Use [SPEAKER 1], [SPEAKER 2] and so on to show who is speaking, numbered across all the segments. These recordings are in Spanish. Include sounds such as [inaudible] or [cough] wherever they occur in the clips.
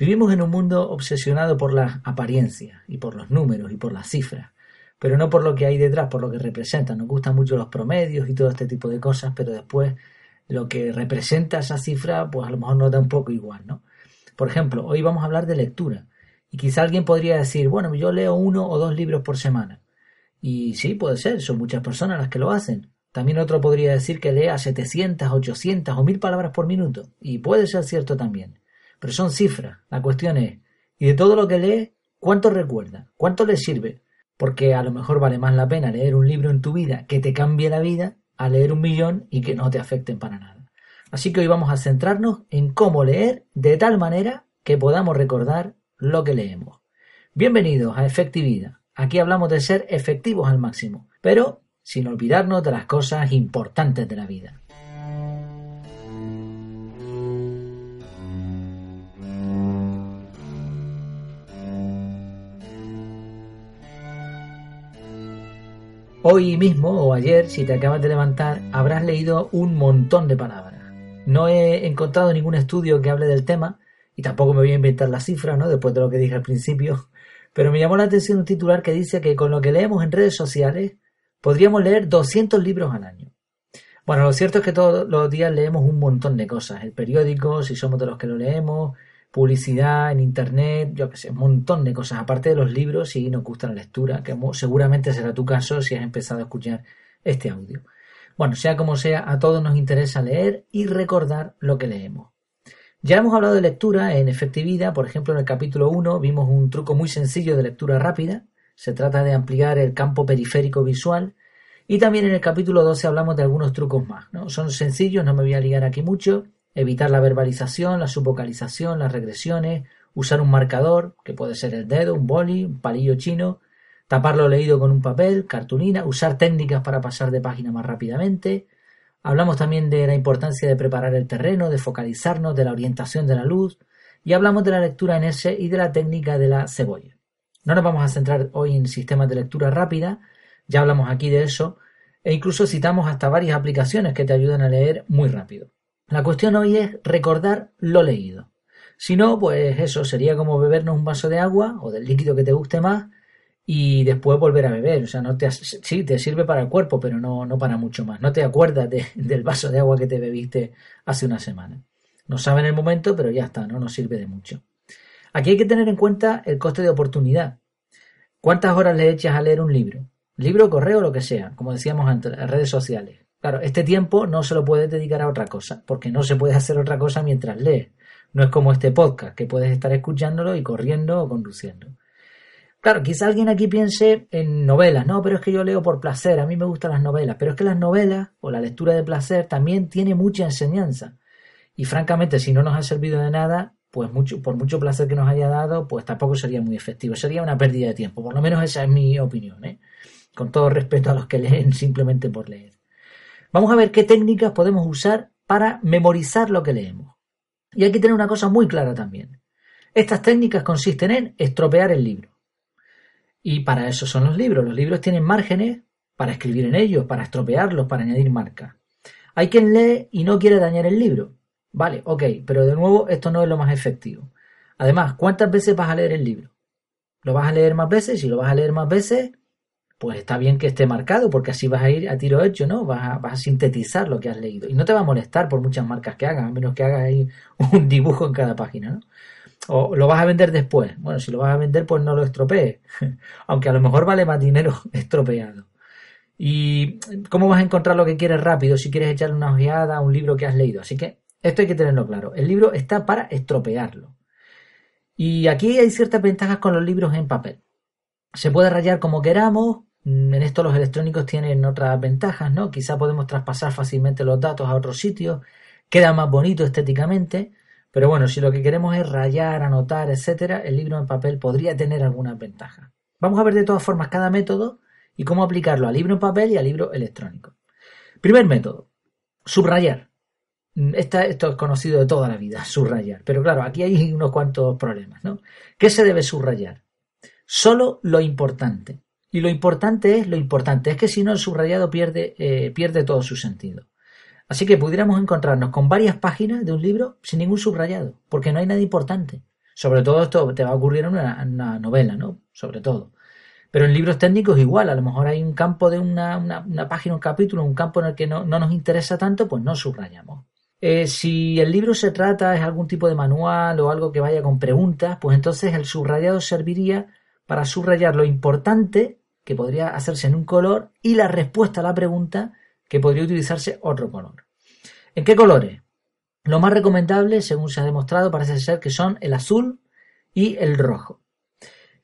[SPEAKER 1] Vivimos en un mundo obsesionado por las apariencias y por los números y por las cifras, pero no por lo que hay detrás, por lo que representan. Nos gustan mucho los promedios y todo este tipo de cosas, pero después lo que representa esa cifra, pues a lo mejor nos da un poco igual, ¿no? Por ejemplo, hoy vamos a hablar de lectura. Y quizá alguien podría decir, bueno, yo leo uno o dos libros por semana. Y sí, puede ser, son muchas personas las que lo hacen. También otro podría decir que lea 700, 800 o 1000 palabras por minuto. Y puede ser cierto también. Pero son cifras. La cuestión es, ¿y de todo lo que lee, cuánto recuerda? ¿Cuánto le sirve? Porque a lo mejor vale más la pena leer un libro en tu vida que te cambie la vida a leer un millón y que no te afecten para nada. Así que hoy vamos a centrarnos en cómo leer de tal manera que podamos recordar lo que leemos. Bienvenidos a Efectividad. Aquí hablamos de ser efectivos al máximo, pero sin olvidarnos de las cosas importantes de la vida. Hoy mismo o ayer, si te acabas de levantar, habrás leído un montón de palabras. No he encontrado ningún estudio que hable del tema y tampoco me voy a inventar la cifra, ¿no? Después de lo que dije al principio. Pero me llamó la atención un titular que dice que con lo que leemos en redes sociales podríamos leer 200 libros al año. Bueno, lo cierto es que todos los días leemos un montón de cosas. El periódico, si somos de los que lo leemos, publicidad en internet, yo qué sé, un montón de cosas, aparte de los libros si nos gusta la lectura, que seguramente será tu caso si has empezado a escuchar este audio. Bueno, sea como sea, a todos nos interesa leer y recordar lo que leemos. Ya hemos hablado de lectura en efectividad, por ejemplo en el capítulo 1 vimos un truco muy sencillo de lectura rápida, se trata de ampliar el campo periférico visual y también en el capítulo 12 hablamos de algunos trucos más, ¿no? Son sencillos, no me voy a ligar aquí mucho, evitar la verbalización, la subvocalización, las regresiones, usar un marcador, que puede ser el dedo, un boli, un palillo chino, tapar lo leído con un papel, cartulina, usar técnicas para pasar de página más rápidamente. Hablamos también de la importancia de preparar el terreno, de focalizarnos, de la orientación de la luz, y hablamos de la lectura en S y de la técnica de la cebolla. No nos vamos a centrar hoy en sistemas de lectura rápida, ya hablamos aquí de eso, e incluso citamos hasta varias aplicaciones que te ayudan a leer muy rápido. La cuestión hoy es recordar lo leído. Si no, pues eso sería como bebernos un vaso de agua o del líquido que te guste más y después volver a beber. O sea, no te, sí, te sirve para el cuerpo, pero no, no para mucho más. No te acuerdas [laughs] del vaso de agua que te bebiste hace una semana. No sabe en el momento, pero ya está, no nos sirve de mucho. Aquí hay que tener en cuenta el coste de oportunidad. ¿Cuántas horas le echas a leer un libro? Libro, correo, lo que sea, como decíamos antes, redes sociales. Claro, este tiempo no se lo puedes dedicar a otra cosa, porque no se puede hacer otra cosa mientras lees. No es como este podcast, que puedes estar escuchándolo y corriendo o conduciendo. Claro, quizá alguien aquí piense en novelas, no, pero es que yo leo por placer, a mí me gustan las novelas, pero es que las novelas o la lectura de placer también tiene mucha enseñanza. Y francamente, si no nos ha servido de nada, pues mucho, por mucho placer que nos haya dado, pues tampoco sería muy efectivo, sería una pérdida de tiempo, por lo menos esa es mi opinión, ¿eh? con todo respeto a los que [laughs] leen simplemente por leer. Vamos a ver qué técnicas podemos usar para memorizar lo que leemos. Y hay que tener una cosa muy clara también. Estas técnicas consisten en estropear el libro. Y para eso son los libros. Los libros tienen márgenes para escribir en ellos, para estropearlos, para añadir marcas. Hay quien lee y no quiere dañar el libro. Vale, ok, pero de nuevo esto no es lo más efectivo. Además, ¿cuántas veces vas a leer el libro? ¿Lo vas a leer más veces? Si lo vas a leer más veces, pues está bien que esté marcado porque así vas a ir a tiro hecho, ¿no? Vas a, sintetizar lo que has leído y no te va a molestar por muchas marcas que hagas, a menos que hagas ahí [laughs] un dibujo en cada página, ¿no? O lo vas a vender después. Bueno, si lo vas a vender, pues no lo estropees, [laughs] aunque a lo mejor vale más dinero [laughs] estropeado. ¿Y cómo vas a encontrar lo que quieres rápido si quieres echarle una ojeada a un libro que has leído? Así que esto hay que tenerlo claro. El libro está para estropearlo. Y aquí hay ciertas ventajas con los libros en papel. Se puede rayar como queramos, en esto los electrónicos tienen otras ventajas, ¿no? Quizá podemos traspasar fácilmente los datos a otros sitios, queda más bonito estéticamente, pero bueno, si lo que queremos es rayar, anotar, etcétera, el libro en papel podría tener algunas ventajas. Vamos a ver de todas formas cada método y cómo aplicarlo al libro en papel y al libro electrónico. Primer método, subrayar. Mm, esto es conocido de toda la vida, [laughs] subrayar. Pero claro, aquí hay unos cuantos problemas, ¿no? ¿Qué se debe subrayar? Solo lo importante. Y lo importante es lo importante, es que si no el subrayado pierde, eh, pierde todo su sentido. Así que pudiéramos encontrarnos con varias páginas de un libro sin ningún subrayado, porque no hay nada importante. Sobre todo esto te va a ocurrir en una, novela, ¿no? Sobre todo. Pero en libros técnicos igual, a lo mejor hay un campo de una, una, página, un capítulo, un campo en el que no, no nos interesa tanto, pues no subrayamos. Eh, si el libro se trata, es algún tipo de manual o algo que vaya con preguntas, pues entonces el subrayado serviría para subrayar lo importante que podría hacerse en un color y la respuesta a la pregunta que podría utilizarse otro color. ¿En qué colores? Lo más recomendable, según se ha demostrado, parece ser que son el azul y el rojo.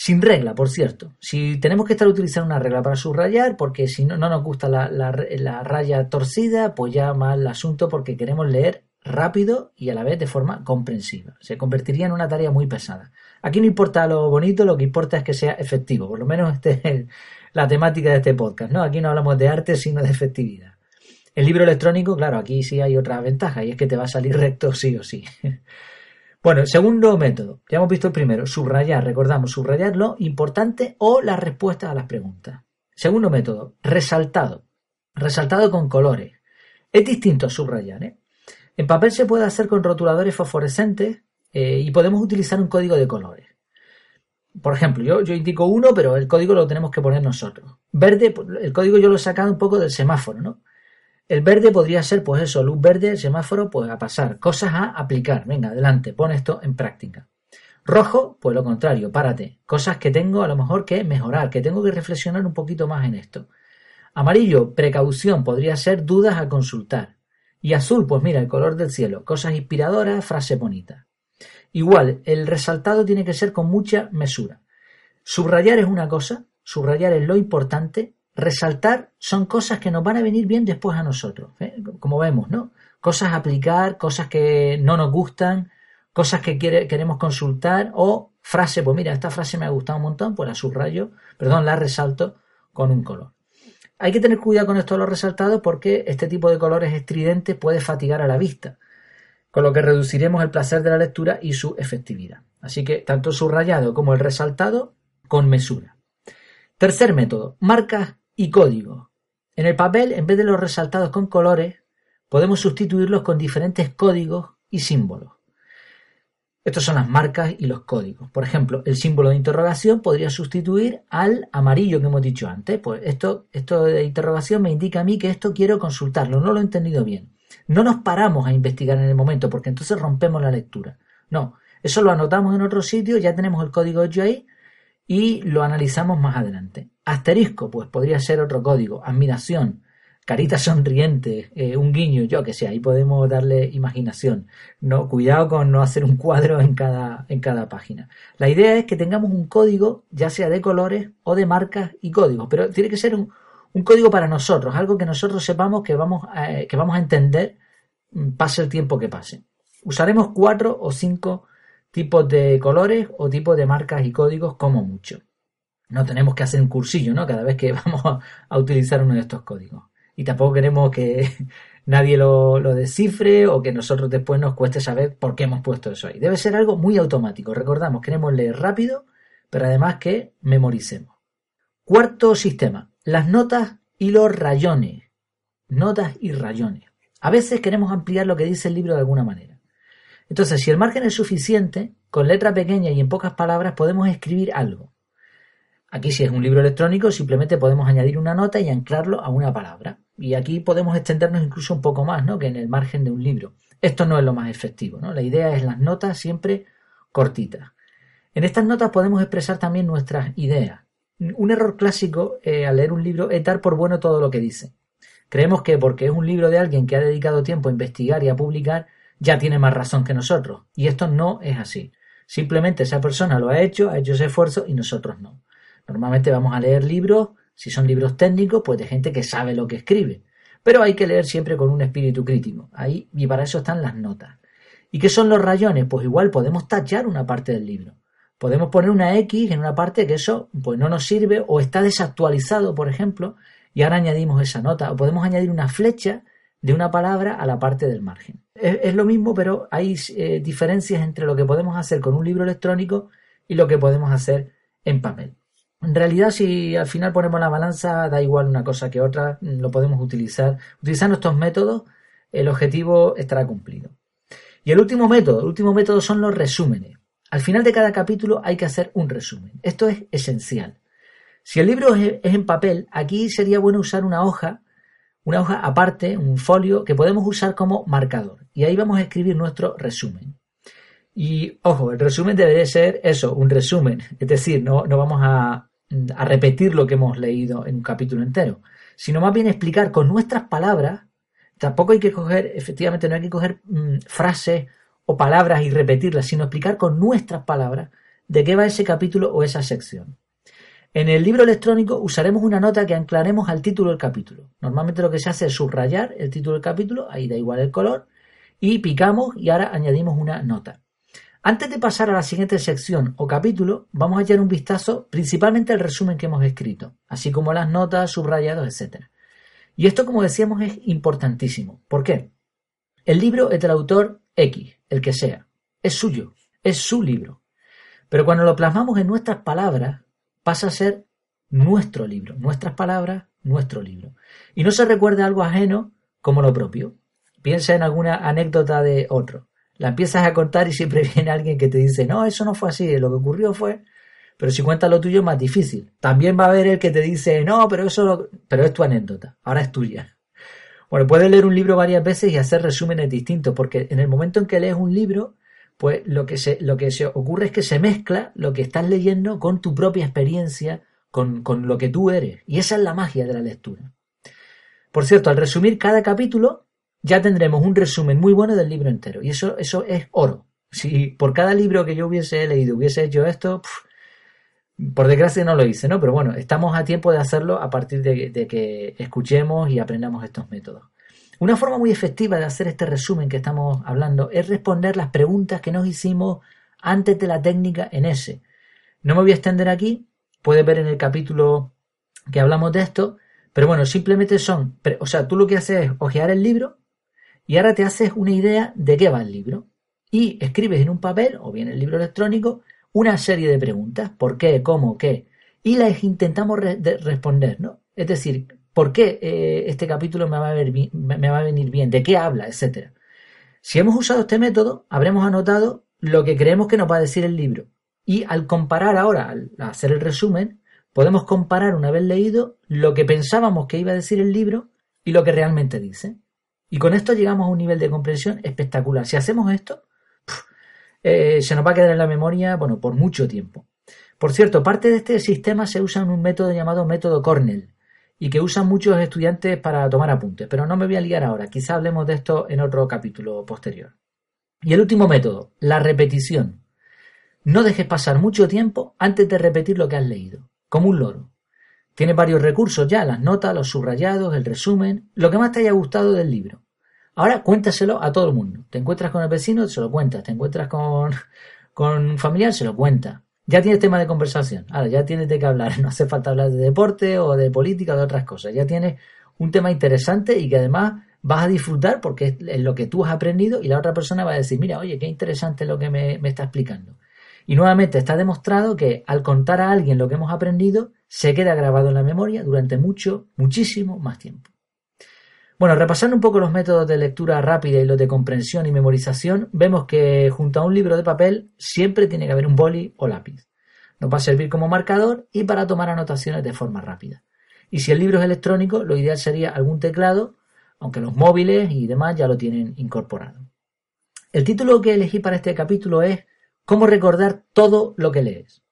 [SPEAKER 1] Sin regla, por cierto. Si tenemos que estar utilizando una regla para subrayar, porque si no, no nos gusta la, la, raya torcida, pues ya mal asunto porque queremos leer rápido y a la vez de forma comprensiva. Se convertiría en una tarea muy pesada. Aquí no importa lo bonito, lo que importa es que sea efectivo. Por lo menos este es [laughs] la temática de este podcast. ¿no? Aquí no hablamos de arte, sino de efectividad. El libro electrónico, claro, aquí sí hay otra ventaja y es que te va a salir [laughs] recto sí o sí. [laughs] Bueno, segundo método, ya hemos visto el primero, subrayar, recordamos, subrayar lo importante o las respuestas a las preguntas. Segundo método, resaltado, resaltado con colores. Es distinto a subrayar. ¿eh? En papel se puede hacer con rotuladores fosforescentes eh, y podemos utilizar un código de colores. Por ejemplo, yo, indico uno, pero el código lo tenemos que poner nosotros. Verde, el código yo lo he sacado un poco del semáforo, ¿no? El verde podría ser, pues eso, luz verde, semáforo, pues a pasar. Cosas a aplicar. Venga, adelante, pon esto en práctica. Rojo, pues lo contrario, párate. Cosas que tengo a lo mejor que mejorar, que tengo que reflexionar un poquito más en esto. Amarillo, precaución, podría ser dudas a consultar. Y azul, pues mira, el color del cielo, cosas inspiradoras, frase bonita. Igual, el resaltado tiene que ser con mucha mesura. Subrayar es una cosa, subrayar es lo importante, resaltar son cosas que nos van a venir bien después a nosotros, ¿eh? como vemos, ¿no? Cosas a aplicar, cosas que no nos gustan, cosas que queremos consultar o frase, pues mira, esta frase me ha gustado un montón, pues la subrayo, perdón, la resalto con un color. Hay que tener cuidado con esto de los resaltados porque este tipo de colores estridentes puede fatigar a la vista, con lo que reduciremos el placer de la lectura y su efectividad. Así que tanto subrayado como el resaltado con mesura. Tercer método, marcas y código. En el papel, en vez de los resaltados con colores, podemos sustituirlos con diferentes códigos y símbolos. Estos son las marcas y los códigos. Por ejemplo, el símbolo de interrogación podría sustituir al amarillo que hemos dicho antes. Pues esto, esto de interrogación me indica a mí que esto quiero consultarlo, no lo he entendido bien. No nos paramos a investigar en el momento porque entonces rompemos la lectura. No, eso lo anotamos en otro sitio, ya tenemos el código hecho ahí y lo analizamos más adelante. Asterisco, pues podría ser otro código. Admiración, carita [laughs] sonriente, eh, un guiño, yo que sé, ahí podemos darle imaginación. No, cuidado con no hacer un cuadro en cada, en cada página. La idea es que tengamos un código, ya sea de colores o de marcas y códigos, pero tiene que ser un, un código para nosotros, algo que nosotros sepamos que vamos a, que vamos a entender mm, pase el tiempo que pase. Usaremos cuatro o cinco tipos de colores o tipos de marcas y códigos como mucho. No tenemos que hacer un cursillo, ¿no? Cada vez que [laughs] vamos a, utilizar uno de estos códigos. Y tampoco queremos que [laughs] nadie lo, lo, descifre o que nosotros después nos cueste saber por qué hemos puesto eso ahí. Debe ser algo muy automático. Recordamos, queremos leer rápido, pero además que memoricemos. Cuarto sistema, las notas y los rayones. Notas y rayones. A veces queremos ampliar lo que dice el libro de alguna manera. Entonces, si el margen es suficiente, con letra pequeña y en pocas palabras podemos escribir algo. Aquí si es un libro electrónico simplemente podemos añadir una nota y anclarlo a una palabra. Y aquí podemos extendernos incluso un poco más ¿no? que en el margen de un libro. Esto no es lo más efectivo. ¿no? La idea es las notas siempre cortitas. En estas notas podemos expresar también nuestras ideas. Un error clásico eh, al leer un libro es dar por bueno todo lo que dice. Creemos que porque es un libro de alguien que ha dedicado tiempo a investigar y a publicar, ya tiene más razón que nosotros. Y esto no es así. Simplemente esa persona lo ha hecho, ha hecho ese esfuerzo y nosotros no. Normalmente vamos a leer libros, si son libros técnicos, pues de gente que sabe lo que escribe. Pero hay que leer siempre con un espíritu crítico. Ahí, y para eso están las notas. ¿Y qué son los rayones? Pues igual podemos tachar una parte del libro. Podemos poner una X en una parte que eso pues no nos sirve o está desactualizado, por ejemplo, y ahora añadimos esa nota. O podemos añadir una flecha de una palabra a la parte del margen. Es, lo mismo, pero hay eh, diferencias entre lo que podemos hacer con un libro electrónico y lo que podemos hacer en papel. En realidad, si al final ponemos la balanza, da igual una cosa que otra, lo podemos utilizar. Utilizando estos métodos, el objetivo estará cumplido. Y el último método, el último método son los resúmenes. Al final de cada capítulo hay que hacer un resumen. Esto es esencial. Si el libro es en papel, aquí sería bueno usar una hoja, una hoja aparte, un folio que podemos usar como marcador. Y ahí vamos a escribir nuestro resumen. Y ojo, el resumen debería ser eso, un resumen. Es decir, no, no vamos a, repetir lo que hemos leído en un capítulo entero, sino más bien explicar con nuestras palabras. Tampoco hay que coger, efectivamente, no hay que coger mm, frases o palabras y repetirlas, sino explicar con nuestras palabras de qué va ese capítulo o esa sección. En el libro electrónico usaremos una nota que anclaremos al título del capítulo. Normalmente lo que se hace es subrayar el título del capítulo, ahí da igual el color, y picamos y ahora añadimos una nota. Antes de pasar a la siguiente sección o capítulo, vamos a echar un vistazo principalmente al resumen que hemos escrito, así como las notas, subrayados, etc. Y esto, como decíamos, es importantísimo. ¿Por qué? El libro es del autor X, el que sea. Es suyo, es su libro. Pero cuando lo plasmamos en nuestras palabras, pasa a ser nuestro libro, nuestras palabras, nuestro libro. Y no se recuerda algo ajeno como lo propio. Piensa en alguna anécdota de otro la empiezas a contar y siempre [laughs] viene alguien que te dice, no, eso no fue así, lo que ocurrió fue... Pero si cuentas lo tuyo es más difícil. También va a haber el que te dice, no, pero eso pero es tu anécdota, ahora es tuya. Bueno, puedes leer un libro varias veces y hacer resúmenes distintos, porque en el momento en que lees un libro, pues lo que se, lo que se ocurre es que se mezcla lo que estás leyendo con tu propia experiencia, con, con lo que tú eres. Y esa es la magia de la lectura. Por cierto, al resumir cada capítulo, ya tendremos un resumen muy bueno del libro entero. Y eso, eso es oro. Si por cada libro que yo hubiese leído hubiese hecho esto, por desgracia no lo hice, ¿no? Pero bueno, estamos a tiempo de hacerlo a partir de, que escuchemos y aprendamos estos métodos. Una forma muy efectiva de hacer este resumen que estamos hablando es responder las preguntas que nos hicimos antes de la técnica en ese. No me voy a extender aquí, puedes ver en el capítulo que hablamos de esto, pero bueno, simplemente son, o sea, tú lo que haces es ojear el libro, y ahora te haces una idea de qué va el libro. Y escribes en un papel, o bien en el libro electrónico, una serie de preguntas. ¿Por qué? ¿Cómo? ¿Qué? Y las intentamos responder, ¿no? Es decir, ¿por qué eh, este capítulo me va, a me va a venir bien? ¿De qué habla? Etcétera. Si hemos usado este método, habremos anotado lo que creemos que nos va a decir el libro. Y al comparar ahora, al hacer el resumen, podemos comparar una vez leído lo que pensábamos que iba a decir el libro y lo que realmente dice. Y con esto llegamos a un nivel de comprensión espectacular. Si hacemos esto, eh, se nos va a quedar en la memoria, bueno, por mucho tiempo. Por cierto, parte de este sistema se usa en un método llamado método Cornell y que usan muchos estudiantes para tomar apuntes, pero no me voy a liar ahora, quizá hablemos de esto en otro capítulo posterior. Y el último método, la repetición. No dejes pasar mucho tiempo antes de repetir lo que has leído, como un loro. Tienes varios recursos ya, las notas, los subrayados, el resumen, lo que más te haya gustado del libro. Ahora cuéntaselo a todo el mundo. Te encuentras con el vecino, se lo cuentas. Te encuentras con, [laughs] con un familiar, se lo cuenta. Ya tienes tema de conversación. Ahora ya tienes de qué hablar. [laughs] No hace falta hablar de deporte o de política o de otras cosas. Ya tienes un tema interesante y que además vas a disfrutar porque es lo que tú has aprendido y la otra persona va a decir, mira, oye, qué interesante lo que me, me está explicando. Y nuevamente está demostrado que al contar a alguien lo que hemos aprendido, se queda grabado en la memoria durante mucho, muchísimo más tiempo. Bueno, repasando un poco los métodos de lectura rápida y los de comprensión y memorización, vemos que junto a un libro de papel siempre tiene que haber un boli o lápiz. Nos va a servir como marcador y para tomar anotaciones de forma rápida. Y si el libro es electrónico, lo ideal sería algún teclado, aunque los móviles y demás ya lo tienen incorporado. El título que elegí para este capítulo es ¿Cómo recordar todo lo que lees?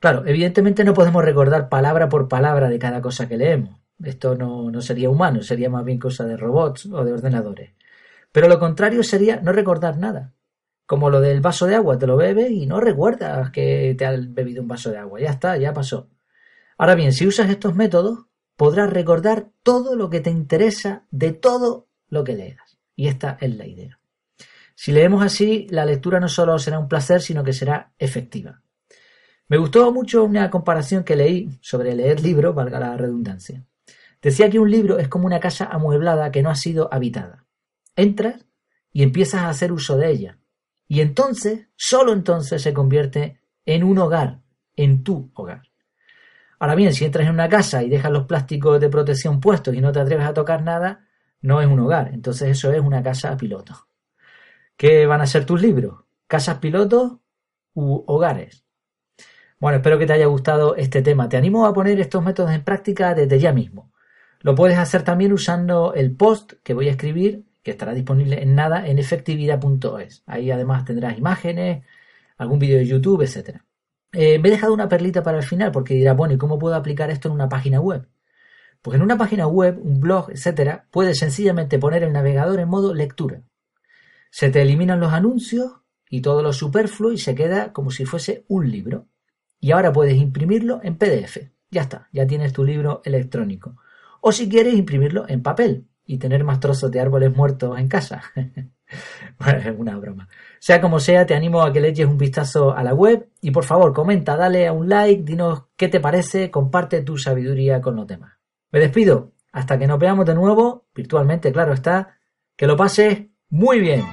[SPEAKER 1] Claro, evidentemente no podemos recordar palabra por palabra de cada cosa que leemos. Esto no, no sería humano, sería más bien cosa de robots o de ordenadores. Pero lo contrario sería no recordar nada. Como lo del vaso de agua, te lo bebes y no recuerdas que te has bebido un vaso de agua. Ya está, ya pasó. Ahora bien, si usas estos métodos, podrás recordar todo lo que te interesa de todo lo que leas. Y esta es la idea. Si leemos así, la lectura no solo será un placer, sino que será efectiva. Me gustó mucho una comparación que leí sobre leer libros, valga la redundancia. Decía que un libro es como una casa amueblada que no ha sido habitada. Entras y empiezas a hacer uso de ella. Y entonces, solo entonces se convierte en un hogar, en tu hogar. Ahora bien, si entras en una casa y dejas los plásticos de protección puestos y no te atreves a tocar nada, no es un hogar. Entonces eso es una casa piloto. ¿Qué van a ser tus libros? ¿Casas pilotos u hogares. Bueno, espero que te haya gustado este tema. Te animo a poner estos métodos en práctica desde ya mismo. Lo puedes hacer también usando el post que voy a escribir, que estará disponible en nada en efectividad.es. Ahí además tendrás imágenes, algún vídeo de YouTube, etc. Eh, me he dejado una perlita para el final porque dirá, bueno, ¿y cómo puedo aplicar esto en una página web? Pues en una página web, un blog, etcétera, puedes sencillamente poner el navegador en modo lectura. Se te eliminan los anuncios y todo lo superfluo y se queda como si fuese un libro. Y ahora puedes imprimirlo en PDF. Ya está, ya tienes tu libro electrónico. O si quieres imprimirlo en papel y tener más trozos de árboles muertos en casa. [laughs] bueno, es una broma. Sea como sea, te animo a que le eches un vistazo a la web y por favor comenta, dale a un like, dinos qué te parece, comparte tu sabiduría con los demás. Me despido. Hasta que nos veamos de nuevo, virtualmente, claro está. Que lo pases muy bien.